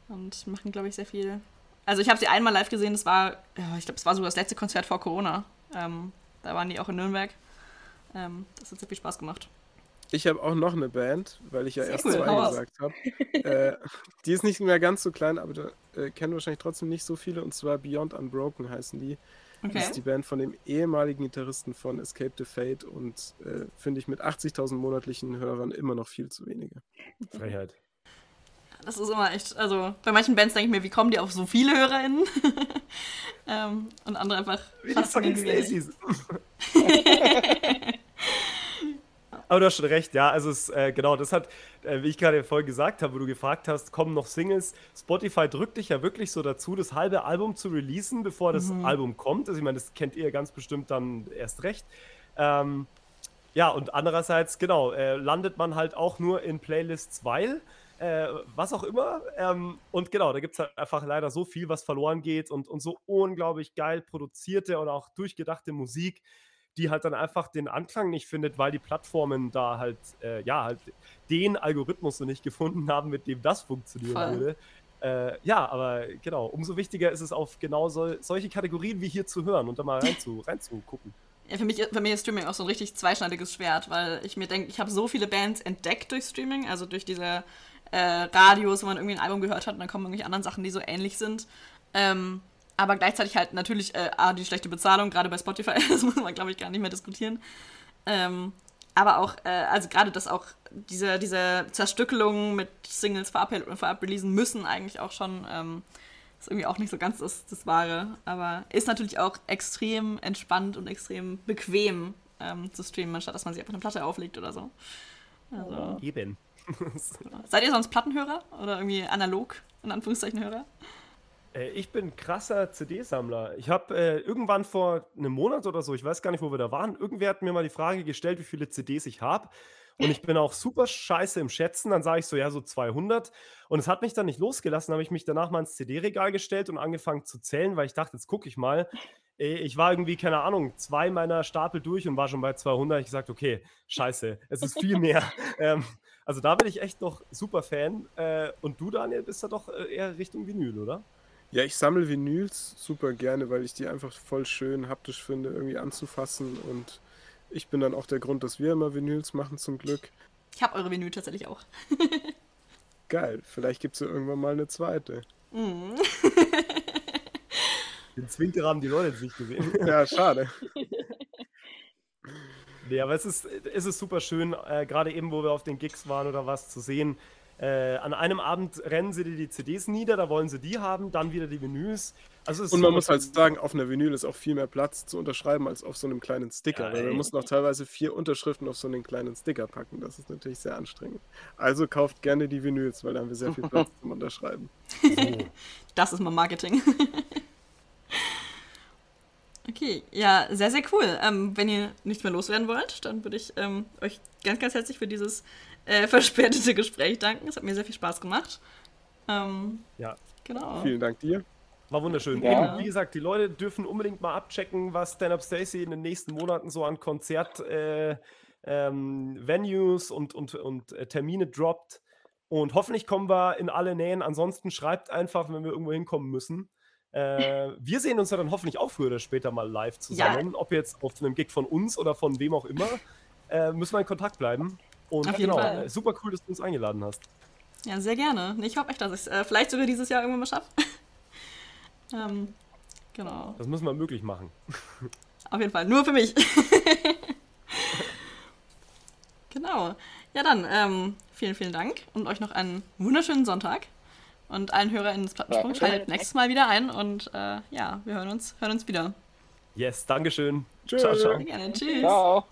Und machen, glaube ich, sehr viel. Also ich habe sie einmal live gesehen, das war, ich glaube, es war sogar das letzte Konzert vor Corona. Ähm, da waren die auch in Nürnberg. Ähm, das hat sehr viel Spaß gemacht. Ich habe auch noch eine Band, weil ich ja Sehr erst cool, zwei gesagt habe. äh, die ist nicht mehr ganz so klein, aber da äh, kennen wahrscheinlich trotzdem nicht so viele. Und zwar Beyond Unbroken heißen die. Das Okay. ist die Band von dem ehemaligen Gitarristen von Escape the Fate und äh, finde ich mit 80.000 monatlichen Hörern immer noch viel zu wenige. Freiheit. Das ist immer echt, also bei manchen Bands denke ich mir, wie kommen die auf so viele HörerInnen? *laughs* ähm, und andere einfach faszinierend wenig. *laughs* Aber du hast schon recht, ja. Also es, äh, genau, das hat, äh, wie ich gerade vorhin gesagt habe, wo du gefragt hast, kommen noch Singles. Spotify drückt dich ja wirklich so dazu, das halbe Album zu releasen, bevor das Album kommt. Also ich meine, das kennt ihr ganz bestimmt dann erst recht. Ähm, ja, und andererseits, genau, äh, landet man halt auch nur in Playlists, weil, äh, was auch immer. Ähm, und genau, da gibt es halt einfach leider so viel, was verloren geht und, und so unglaublich geil produzierte und auch durchgedachte Musik, die halt dann einfach den Anklang nicht findet, weil die Plattformen da halt, äh, ja, halt den Algorithmus noch nicht gefunden *laughs* haben, mit dem das funktionieren Voll. würde. Äh, ja, aber genau, umso wichtiger ist es auf genau sol solche Kategorien wie hier zu hören und da mal reinzu reinzugucken. Ja, für mich, für mich ist Streaming auch so ein richtig zweischneidiges Schwert, weil ich mir denke, ich habe so viele Bands entdeckt durch Streaming, also durch diese äh, Radios, wo man irgendwie ein Album gehört hat und dann kommen irgendwelche anderen Sachen, die so ähnlich sind. Ähm, aber gleichzeitig halt natürlich äh, die schlechte Bezahlung, gerade bei Spotify, *laughs* das muss man, glaube ich, gar nicht mehr diskutieren. Ähm, aber auch, äh, also gerade das auch, diese, diese Zerstückelung mit Singles vorab, vorab releasen müssen eigentlich auch schon, ähm, ist irgendwie auch nicht so ganz das, das Wahre. Aber ist natürlich auch extrem entspannt und extrem bequem ähm, zu streamen, anstatt dass man sich einfach eine Platte auflegt oder so. Also, Eben. *laughs* Seid ihr sonst Plattenhörer oder irgendwie analog, in Anführungszeichen, Hörer? Äh, ich bin krasser CD-Sammler. Ich habe äh, irgendwann vor einem Monat oder so, ich weiß gar nicht, wo wir da waren, irgendwer hat mir mal die Frage gestellt, wie viele CDs ich habe. Und ich bin auch super scheiße im Schätzen. Dann sage ich so, ja, so 200. Und es hat mich dann nicht losgelassen. habe ich mich danach mal ins CD-Regal gestellt und angefangen zu zählen, weil ich dachte, jetzt gucke ich mal. Äh, Ich war irgendwie, keine Ahnung, zwei meiner Stapel durch und war schon bei 200. Ich gesagt, okay, scheiße, es ist viel mehr. *laughs* ähm, also da bin ich echt noch super Fan. Äh, und du, Daniel, bist da doch äh, eher Richtung Vinyl, oder? Ja, ich sammle Vinyls super gerne, weil ich die einfach voll schön haptisch finde, irgendwie anzufassen. Und ich bin dann auch der Grund, dass wir immer Vinyls machen, zum Glück. Ich habe eure Vinyl tatsächlich auch. *laughs* Geil, vielleicht gibt es ja irgendwann mal eine zweite. *laughs* Den Zwinker haben die Leute jetzt nicht gesehen. Ja, schade. *laughs* nee, aber es ist, es ist super schön, äh, gerade eben, wo wir auf den Gigs waren oder was, zu sehen. Äh, an einem Abend rennen sie dir die CDs nieder, da wollen sie die haben, dann wieder die Vinyls. Also Und man muss halt sagen, auf einer Vinyl ist auch viel mehr Platz zu unterschreiben als auf so einem kleinen Sticker. Ja, weil wir ey. mussten auch teilweise vier Unterschriften auf so einen kleinen Sticker packen. Das ist natürlich sehr anstrengend. Also kauft gerne die Vinyls, weil da haben wir sehr viel Platz *laughs* zum Unterschreiben. Das ist mal Marketing. *laughs* okay, ja, sehr, sehr cool. Ähm, wenn ihr nichts mehr loswerden wollt, dann würde ich ähm, euch ganz, ganz herzlich für dieses äh, *laughs* verspätete Gespräch danken. Es hat mir sehr viel Spaß gemacht. Ähm, Ja. genau. Vielen Dank dir. War wunderschön. Ja. Eben, wie gesagt, die Leute dürfen unbedingt mal abchecken, was Stand Up Stacy in den nächsten Monaten so an Konzert äh, ähm, Venues und, und, und äh, Termine droppt. Und hoffentlich kommen wir in alle Nähen. Ansonsten schreibt einfach, wenn wir irgendwo hinkommen müssen. Äh, wir sehen uns ja dann hoffentlich auch früher oder später mal live zusammen. Ob jetzt auf einem Gig von uns oder von wem auch immer. Äh, müssen wir in Kontakt bleiben. Und Auf jeden genau, Fall. super cool, dass du uns eingeladen hast. Ja, sehr gerne. Ich hoffe echt, dass ich es äh, vielleicht sogar dieses Jahr irgendwann mal schaffe. *laughs* ähm, genau. Das müssen wir möglich machen. *laughs* Auf jeden Fall. Nur für mich. *laughs* genau. Ja, dann ähm, vielen, vielen Dank und euch noch einen wunderschönen Sonntag. Und allen HörerInnen des Plattensprung Ja. schaltet nächstes Mal wieder ein und äh, ja, wir hören uns, hören uns wieder. Yes, Dankeschön. Tschüss. Ciao, ciao. Gerne. Tschüss. Ciao.